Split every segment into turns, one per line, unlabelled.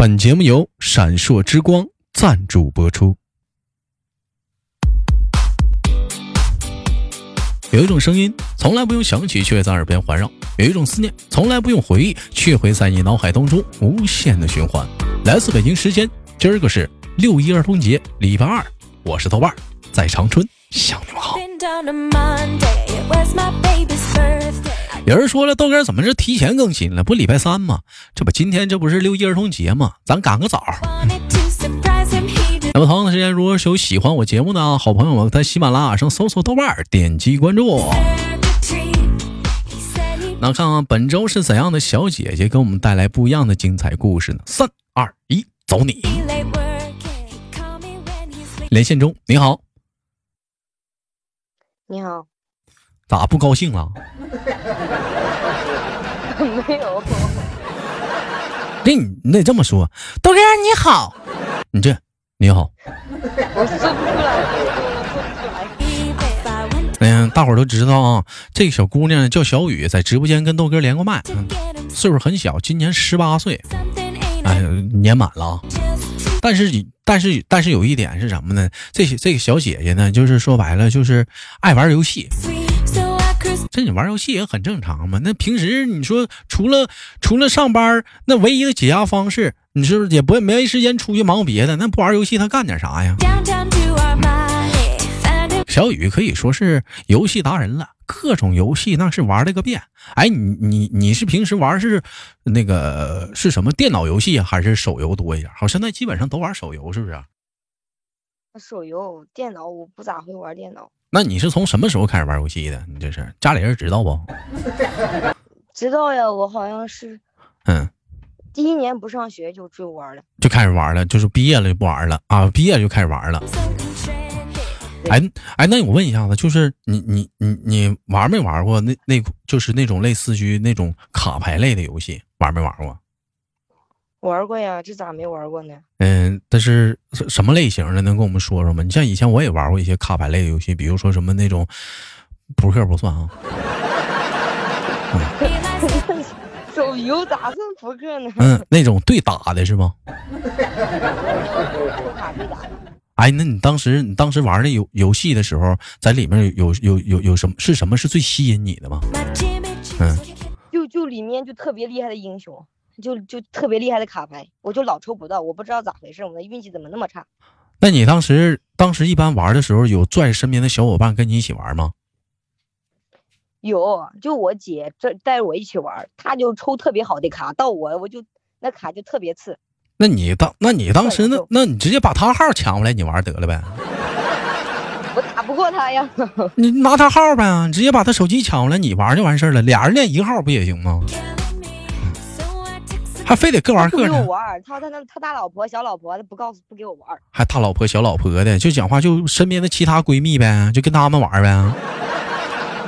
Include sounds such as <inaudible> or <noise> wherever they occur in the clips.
本节目由闪烁之光赞助播出。有一种声音从来不用想起，却在耳边环绕；有一种思念从来不用回忆，却会在你脑海当中无限的循环。来自北京时间，今儿个是六一儿童节，礼拜二，我是豆瓣，在长春向你们好。有人说了，豆哥怎么是提前更新了？不礼拜三吗？这不今天这不是六一儿童节吗？咱赶个早。那么同样的时间，如果是有喜欢我节目的好朋友们，在喜马拉雅上搜索豆瓣，点击关注。那看看本周是怎样的小姐姐给我们带来不一样的精彩故事呢？三二一，走你！连线中，你好，
你好，
咋不高兴了？<laughs>
没有，<laughs>
那你你得这么说，豆哥你好，你这你好，<laughs>
我说不出来，我说不出来。
嗯，大伙儿都知道啊，这个小姑娘叫小雨，在直播间跟豆哥连过麦，嗯，岁数很小，今年十八岁，哎，年满了啊。但是但是但是有一点是什么呢？这这个小姐姐呢，就是说白了就是爱玩游戏。这你玩游戏也很正常嘛。那平时你说除了除了上班，那唯一的解压方式，你是不是也不没时间出去忙别的？那不玩游戏，他干点啥呀？小雨可以说是游戏达人了，各种游戏那是玩了个遍。哎，你你你是平时玩是那个是什么电脑游戏啊，还是手游多一点？好，现在基本上都玩手游，是不是？
手游、电脑我不咋会玩电脑。
那你是从什么时候开始玩游戏的？你这是家里人知道不？<laughs>
知道呀，我好像是
嗯，
第一年不上学就就玩了。
就开始玩了，就是毕业了就不玩了啊，毕业就开始玩了。哎哎，那我问一下子，就是你你你你玩没玩过那那就是那种类似于那种卡牌类的游戏，玩没玩过？
玩过呀，这咋没玩过呢？
嗯，但是什么类型的能跟我们说说吗？你像以前我也玩过一些卡牌类的游戏，比如说什么那种扑克不算啊。<laughs>
手游咋算扑克呢？
嗯，那种对打的是吗？
卡对打的。
哎，那你当时你当时玩的游游戏的时候，在里面有有有有什么是什么是最吸引你的吗？嗯，
就就里面就特别厉害的英雄，就就特别厉害的卡牌，我就老抽不到，我不知道咋回事，我的运气怎么那么差？
那你当时当时一般玩的时候，有拽身边的小伙伴跟你一起玩吗？
有，就我姐这带着我一起玩，她就抽特别好的卡，到我我就那卡就特别次。
那你当那你当时那那你直接把他号抢过来，你玩得了呗？<laughs>
我打不过他呀。
你拿他号呗，直接把他手机抢过来，你玩就完事儿了。俩人练一个号不也行吗？还非得各玩各
不给我
的，
玩，他他那他大老婆小老婆他不告诉不给我玩，
还大老婆小老婆的，就讲话就身边的其他闺蜜呗，就跟他们玩呗。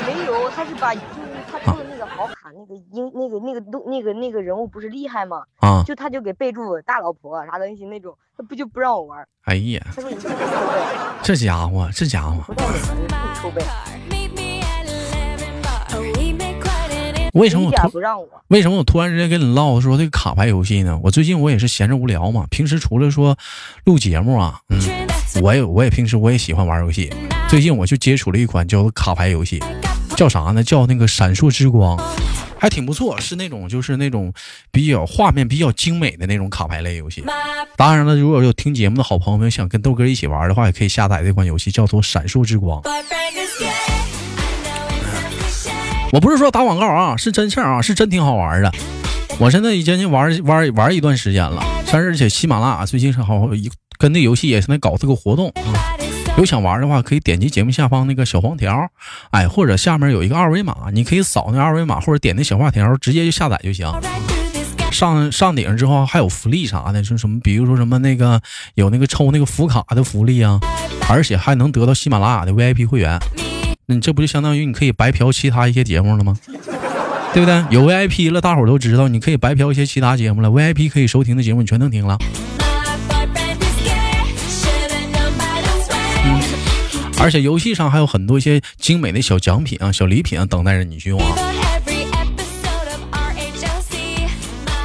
没有，他是把就是他抽的那个好卡那个英那个那个动那个那个人物不是厉害吗？
啊，
就他就给备注大老婆啥东西那种，他不就不让我玩，
哎呀，这家伙，这家伙，
不带你玩你自己抽呗，
为什么我突
不让我。
为什么我突然之间跟你唠说这个卡牌游戏呢？我最近我也是闲着无聊嘛，平时除了说录节目啊，嗯，我也我也平时我也喜欢玩游戏。最近我就接触了一款叫卡牌游戏，叫啥呢？叫那个闪烁之光，还挺不错，是那种就是那种比较画面比较精美的那种卡牌类游戏。当然了，如果有听节目的好朋友们想跟豆哥一起玩的话，也可以下载这款游戏，叫做闪烁之光。我不是说打广告啊，是真事儿啊，是真挺好玩的。我现在已经玩玩玩一段时间了，但是而且喜马拉雅最近是好一跟那游戏也是在搞这个活动啊。有想玩的话，可以点击节目下方那个小黄条，哎，或者下面有一个二维码，你可以扫那二维码，或者点那小画条，直接就下载就行。上上顶之后还有福利啥的，是什么？比如说什么那个有那个抽那个福卡的福利啊，而且还能得到喜马拉雅的 VIP 会员。那你这不就相当于你可以白嫖其他一些节目了吗？对不对？有 VIP 了，大伙都知道，你可以白嫖一些其他节目了。VIP 可以收听的节目你全能听了，而且游戏上还有很多一些精美的小奖品啊、小礼品啊等待着你去用啊。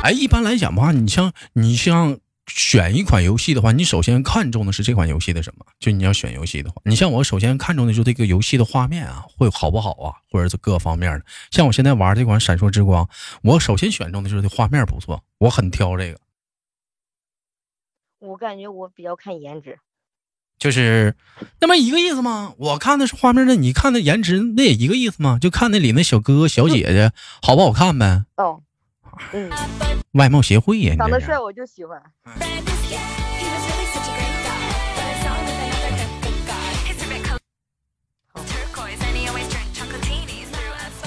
哎，一般来讲吧，你像你像选一款游戏的话，你首先看重的是这款游戏的什么？就你要选游戏的话，你像我首先看重的就是这个游戏的画面啊，会好不好啊，或者是各方面的。像我现在玩这款《闪烁之光》，我首先选中的就是这画面不错，我很挑这个。
我感觉我比较看颜值，
就是那么一个意思吗？我看的是画面，那你看的颜值，那也一个意思吗？就看那里那小哥哥小姐姐好不好看呗？
哦，嗯，
外貌协会呀，
长得帅我就喜欢。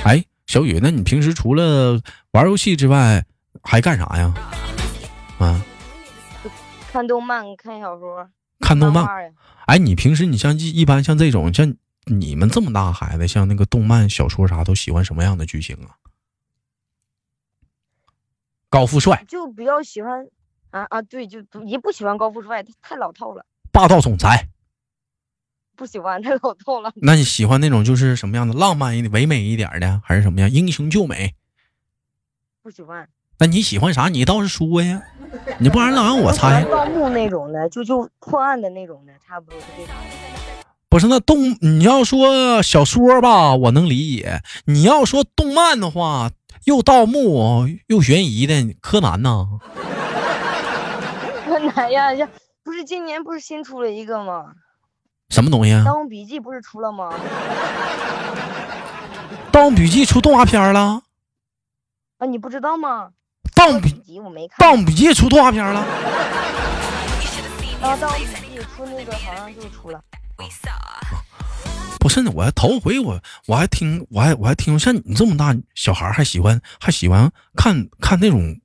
哎，小雨，那你平时除了玩游戏之外，还干啥呀？啊，
看动漫、看小说、
看动漫。哎，你平时你像一一般像这种像你们这么大孩子，像那个动漫、小说啥，都喜欢什么样的剧情啊？高富帅、
就比较喜欢啊啊，对，就不也不喜欢高富帅，他太老套了，
霸道总裁。
不喜欢太老套了。
那你喜欢那种就是什么样的浪漫一点、唯美一点的，还是什么样英雄救美？
不喜欢。
那你喜欢啥？你倒是说呀，你不然老让我猜。
盗墓那种的，就就破案的那种的，差不多是这种。
不是那动，你要说小说吧，我能理解；你要说动漫的话，又盗墓又悬疑的，柯南呐。<laughs>
柯南呀，呀，不是今年不是新出了一个吗？
什么东西啊？
《盗墓笔记》不是出了吗？<laughs>
《盗墓笔记》出动画片了，
啊，你不知道吗？
《盗墓笔
记我没看。
盗墓笔记》出动画片了。
啊，《盗墓笔记》出那个好像就出了。
不是呢，我还头回我我还听我还我还听像你这么大小孩还喜欢还喜欢看看那种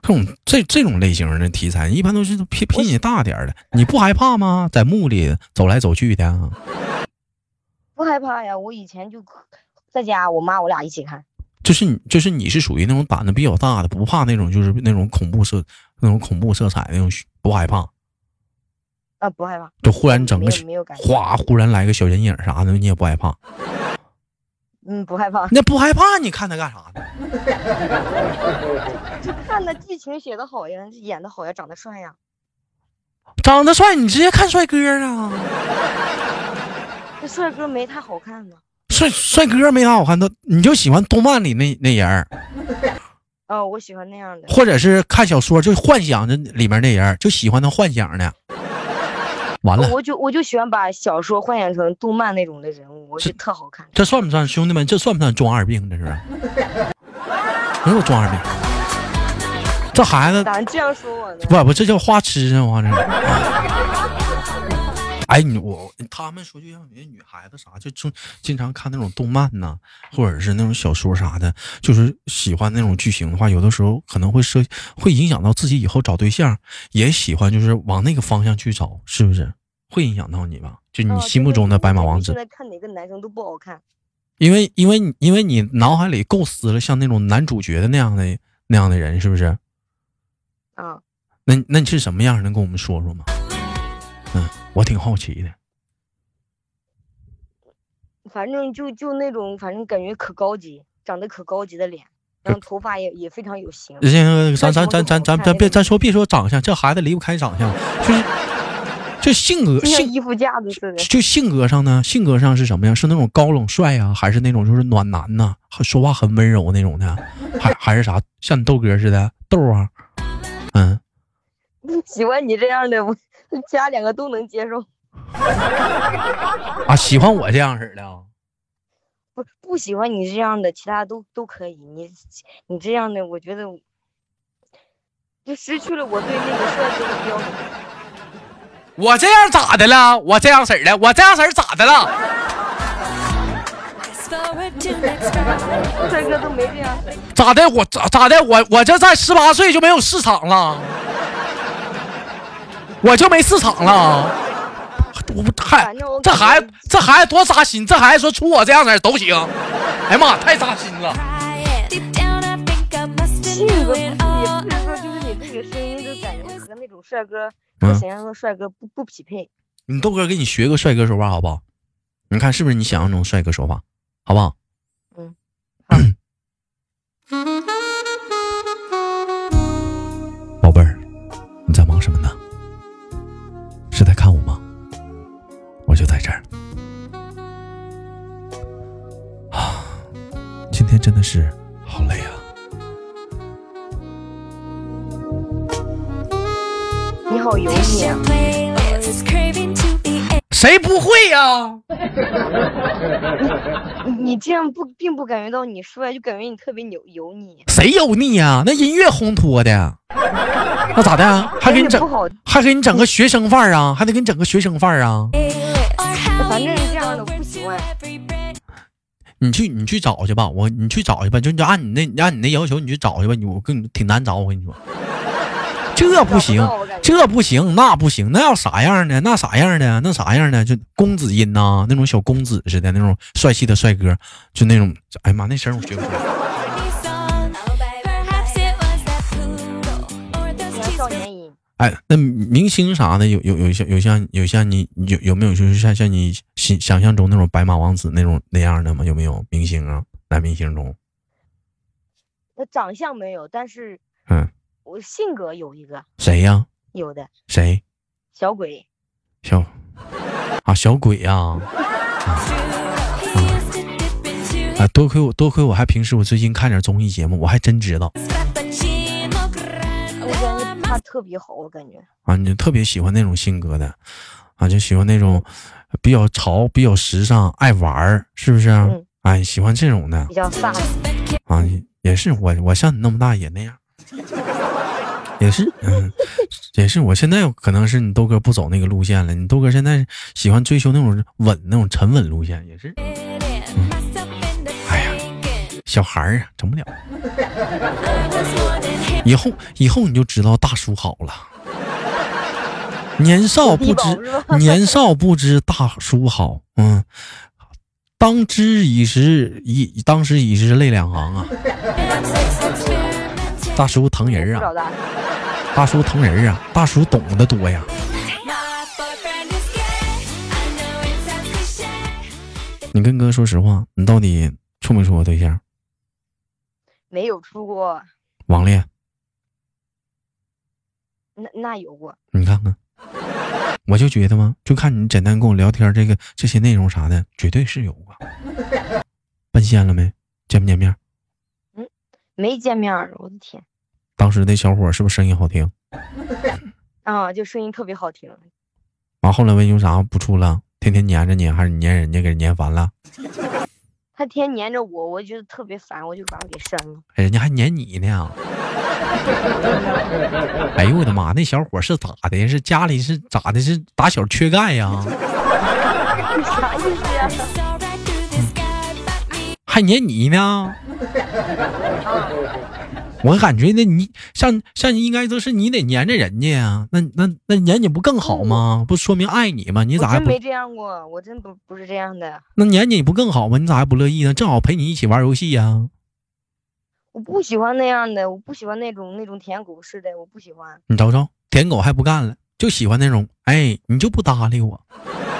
这种这这种类型的题材，一般都是比比你大点儿的。你不害怕吗？在墓里走来走去的啊？
不害怕呀，我以前就在家，我妈我俩一起看。
就是你就是你是属于那种胆子比较大的，不怕那种就是那种恐怖色那种恐怖色彩那种不害怕。
啊，不害怕。
就忽然整个
没有没有感觉。
哗，忽然来个小人影啥的，你也不害怕？
嗯，不害怕。
那不害怕，你看他干啥呢？<laughs>
就看那剧情写的好呀，演的好呀，长得帅呀。
长得帅，你直接看帅哥啊！
这帅哥没他好看呢。
帅帅哥没啥好看的，你就喜欢动漫里那那人儿，
哦，我喜欢那样的。
或者是看小说就幻想着里面那人儿，就喜欢他幻想的。完了，
我就我就喜欢把小说幻想成动漫那种的人物，我觉得特好看。
这算不算兄弟们？这算不算装二病？这是？<laughs> 没有装二病，这孩子
咋这样说我呢？
不不，这叫花痴啊！我这。哎，你我他们说，就像你女孩子啥，就经经常看那种动漫呐，或者是那种小说啥的，就是喜欢那种剧情的话，有的时候可能会涉会影响到自己以后找对象，也喜欢就是往那个方向去找，是不是？会影响到你吧？就你
啊
心目中的白马王子
现，在看哪个男生都不好看。
因为因为你因为你脑海里构思了像那种男主角的那样的那样的人，是不是？
啊，
那那你是什么样？能跟我们说说吗？嗯，我挺好奇的。
反正就就那种，反正感觉可高级，长得可高级的脸，然后头发也也非常有型。
行，咱咱咱咱咱咱别咱说别说长相，这孩子离不开长相，就是就性格
像
性
衣服架子似的。
就性格上呢，性格上是什么呀？是那种高冷帅呀、还是那种就是暖男呐、还说话很温柔那种的，还还是啥？像你豆哥似的豆啊？嗯，<laughs>
喜欢你这样的，我其他两个都能接受。<laughs>
啊，喜欢我这样式的啊？
不不喜欢你这样的，其他都都可以。你你这样的，我觉得就失去了我对那个帅哥的标准。
我这样咋的了？我这样式的，我这样式儿咋的了？咋的？我咋咋的？我我这在十八岁就没有市场了，我就没市场了。我不还
反正我
这孩子这孩子多扎心，这孩子说出我这样式都行。哎呀妈，太扎心了。
性格不是，也不是说就是你这个声音就感觉和那种帅哥和想象中的帅哥不不匹配。
你豆哥给你学个帅哥说话好不好？你看是不是你想象中帅哥说话，好不好？
嗯，<clears throat> 好。
你在忙什么呢？是在看我吗？我就在这儿。啊，<sighs> 今天真的是好累啊！
好油腻啊！
谁不会呀、<laughs>
你你这样不并不感觉到你帅，就感觉你特别油油腻。
谁油腻呀、那音乐烘托的，<laughs> 那咋的？啊还给你整还给你整个学生范儿啊？还得给你整个学生范儿啊？<laughs>
反正这样的我不喜欢。
你去，你去找去吧。我，你去找去吧。就就按你那，按你那要求，你去找去吧。你我跟你挺难找，我跟你说，这不行这不行，那不行，那要啥样的？那啥样的？那啥样的？就公子音呐、那种小公子似的那种帅气的帅哥，就那种，哎呀妈，那声我学不出来。哎，那明星啥的，有有有像有像有像你有有没有就是像像你想想象中那种白马王子那种那样的吗？有没有明星啊？男明星中，
那长相没有，但是
嗯，
我性格有一个，
谁呀？
有的
谁？
小鬼。
小啊，小鬼呀、啊！啊，多亏我多亏我还平时我最近看点综艺节目，我还真知道
我感觉他特别好，我感觉
啊，你就特别喜欢那种性格的啊，就喜欢那种比较潮、比较时尚、爱玩儿，是不是啊？
嗯
哎，喜欢这种的
比较飒。
啊，也是我我像你那么大也那样，也是嗯，也是我现在可能是你豆哥不走那个路线了，你豆哥现在喜欢追求那种稳、那种沉稳路线，也是。哎呀，小孩儿啊，整不了。以后以后你就知道大叔好了。年少不知年少不知大叔好，嗯，当知已时已当时已是泪两行啊。大叔疼人啊，
大
大叔疼人啊，大叔懂得多呀。你跟哥说实话，你到底处没处过对象？
没有处过，
网恋？
那那有过。
你看看，我就觉得嘛，就看你简单跟我聊天这个这些内容啥的，绝对是有过。<laughs> 奔现了没？见不见面？
没见面儿，我的天
当时那小伙是不是声音好听？<laughs>
啊！就声音特别好听，
完后来为为啥不处了？天天黏着你，还是你粘人家给人粘烦了？<laughs>
他天天黏着我，我觉得特别烦，我就把他给删了。
哎人家还粘你呢。<laughs> 哎呦我的妈！那小伙是咋的？是家里是咋的？是打小缺钙呀？
啥意思呀？
还粘你呢？<laughs> 我感觉那你像像应该都是你得粘着人家呀，那那那粘你不更好吗？不说明爱你吗？你咋还不
我真没这样过，我真不不是这样的。
那粘你不更好吗？你咋还不乐意呢？正好陪你一起玩游戏呀。
我不喜欢那样的，我不喜欢那种那种舔狗似的，我不喜欢。
你瞅瞅，舔狗还不干了，就喜欢那种，哎，你就不搭理我，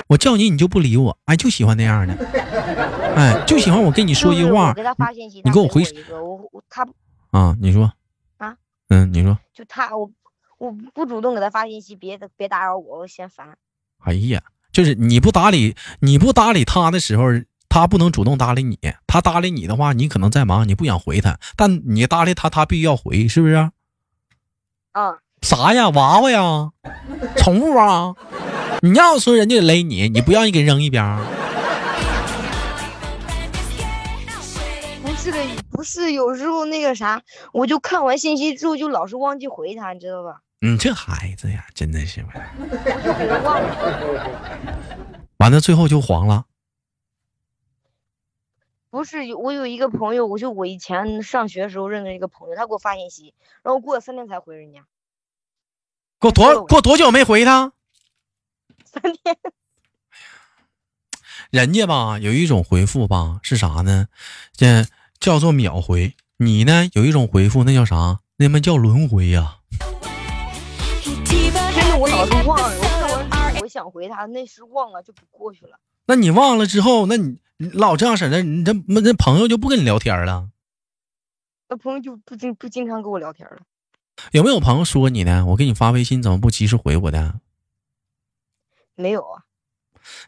我叫你你就不理我，哎，就喜欢那样的，<laughs> 哎，就喜欢我跟你说一句话
我给他发信息，
你给我回
一个，我我他
啊，你说
啊，
嗯，你说，
就他我我不主动给他发信息，别别打扰我，我嫌烦。
哎呀，就是你不搭理你不搭理他的时候，他不能主动搭理你，他搭理你的话，你可能在忙，你不想回他，但你搭理他，他必须要回，是不是？
啊，
啥呀，娃娃呀，宠物啊？你要说人家勒你，你不让人给扔一边
是的，不是，有时候那个啥，我就看完信息之后就老是忘记回他，你知道吧？
你这孩子呀，真的是，
我 <laughs> 就给他忘了。<laughs>
完了最后就黄了。
不是，我有一个朋友，我就我以前上学的时候认识一个朋友，他给我发信息，然后过了三天才回人家，
过多过多久没回他？<laughs>
三天。
人家吧有一种回复吧是啥呢？这叫做秒回。你呢有一种回复，那叫啥？那么叫轮回呀、
真的，我老是忘了，我我想回他，那时忘了就不过去了。
那你忘了之后，那你你老这样式的，你这那朋友就不跟你聊天了。
那朋友就不经不经常跟我聊天了。
有没有朋友说你呢？我给你发微信怎么不及时回我的？
没有啊。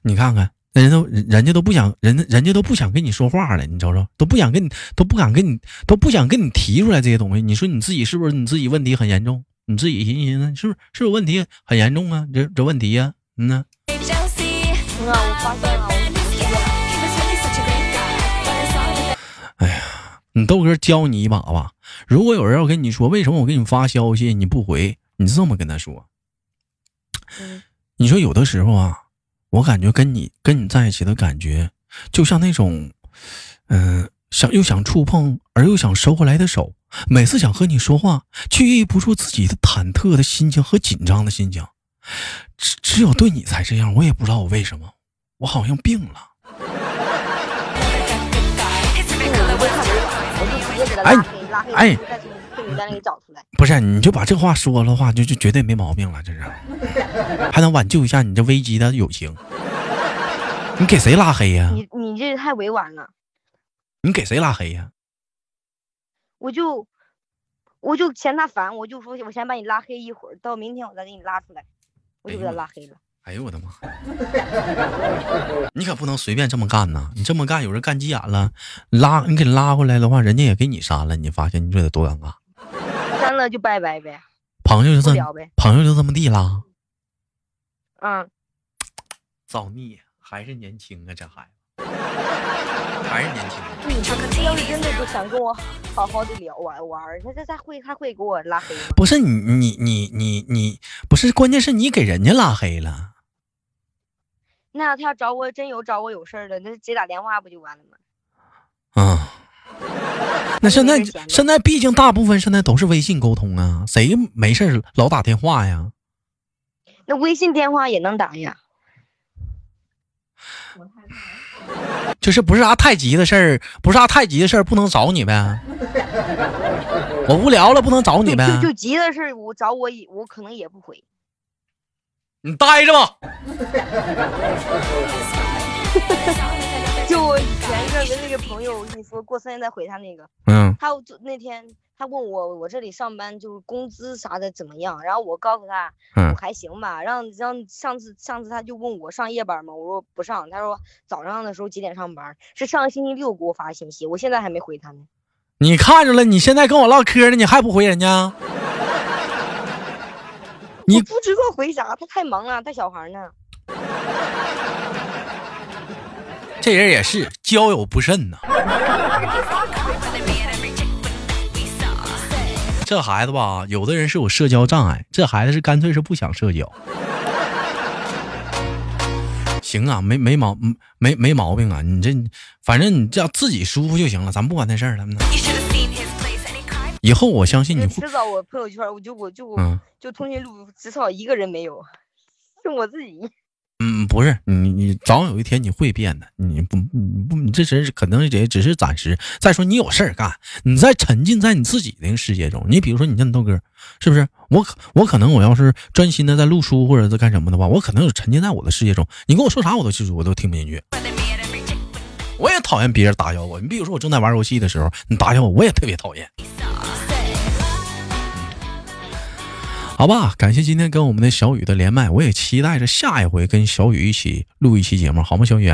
你看看，人都人家都不想，人人家都不想跟你说话了，你瞅瞅，都不想跟你，都不敢跟你，都不想跟你提出来这些东西。你说你自己是不是你自己问题很严重？你自己寻思寻思，是不是是不是问题很严重啊？这这问题呀，嗯呢？
嗯啊，我发现了，
哎呀，你豆哥教你一把吧。如果有人要跟你说为什么我给你发消息你不回，你这么跟他说。
嗯
你说有的时候啊，我感觉跟你跟你在一起的感觉，就像那种，嗯、想又想触碰而又想收回来的手，每次想和你说话，却抑不住自己的忐忑的心情和紧张的心情。只只有对你才这样，我也不知道我为什么，我好像病了。<laughs> 哎哎
再从黑名单里找出来。
不是，你就把这话说了话，就就绝对没毛病了，这是，还能挽救一下你这危机的友情。你给谁拉黑呀、
你你这太委婉了，
你给谁拉黑呀、
我就我就嫌他烦，我就说我先把你拉黑一会儿，到明天我再给你拉出来，我就给他拉黑了。
哎呦我的妈！你可不能随便这么干呐！你这么干，有人干急眼了，拉你给拉回来的话，人家也给你删了，你发现你说得多尴尬？
删了就拜拜呗，
朋友就这
么。
朋友就这么地啦，
嗯，
造孽，还是年轻啊，这孩子，还是年轻。
对他要是真的不想跟我好好的聊玩玩儿，他他他会他会给我拉黑吗？
不是你你你你你不是，关键是你给人家拉黑了。
那他要找我真有找我有事儿的，那直接打电话不就完了吗？
啊，那现在现在毕竟大部分现在都是微信沟通啊，谁没事老打电话呀？
那微信电话也能打呀？
就是不是啥太急的事儿，不是啥太急的事儿，不能找你呗。我无聊了，不能找你呗。
就就急的事儿，我找我也我可能也不回。
你待着吧。<laughs>
就我前一阵的那个朋友，我跟你说过三天再回他那个，
嗯
他就那天他问我我这里上班就是工资啥的怎么样，然后我告诉他
嗯
我还行吧，让让上次上次他就问我上夜班吗？我说不上，他说早上的时候几点上班？是上个星期六给我发信息，我现在还没回他呢。
你看着了，你现在跟我唠嗑呢，你还不回人家？<laughs> 你
不知道回啥，他太忙了，带小孩呢。
这人也是交友不慎呐。这孩子吧，有的人是有社交障碍，这孩子是干脆是不想社交。行啊，没没毛嗯没没毛病啊，你这反正你这样自己舒服就行了，咱不管那事儿了。以后我相信你会，
迟早我朋友圈我就我就、
嗯
就通讯录至少一个人没有，就我自己。
嗯，不是你你早晚有一天你会变的，你不你不你这只是可能也只是暂时。再说你有事儿干，你在沉浸在你自己那个世界中。你比如说你像你豆哥，是不是？我可我可能我要是专心的在录书或者在干什么的话，我可能有沉浸在我的世界中。你跟我说啥我都记住，我都听不进去。我也讨厌别人打扰我。你比如说我正在玩游戏的时候，你打扰我，我也特别讨厌。好吧，感谢今天跟我们的小雨的连麦，我也期待着下一回跟小雨一起录一期节目，好吗？小雨。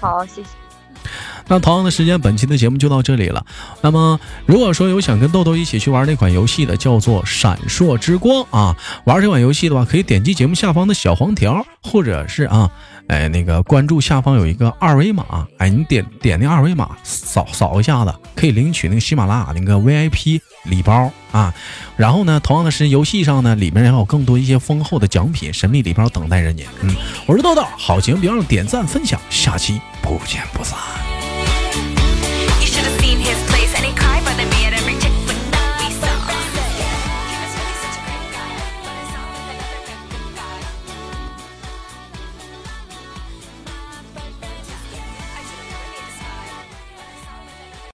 好，谢谢。
那同样的时间，本期的节目就到这里了。那么，如果说有想跟豆豆一起去玩那款游戏的，叫做《闪烁之光》啊，玩这款游戏的话，可以点击节目下方的小黄条，或者是啊，哎，那个关注下方有一个二维码，哎，你点点那二维码扫扫一下子，可以领取那个喜马拉雅那个 VIP 礼包啊。然后呢，同样的是游戏上呢，里面还有更多一些丰厚的奖品、神秘礼包等待着你。嗯，我是豆豆，好节目别忘了点赞分享，下期不见不散。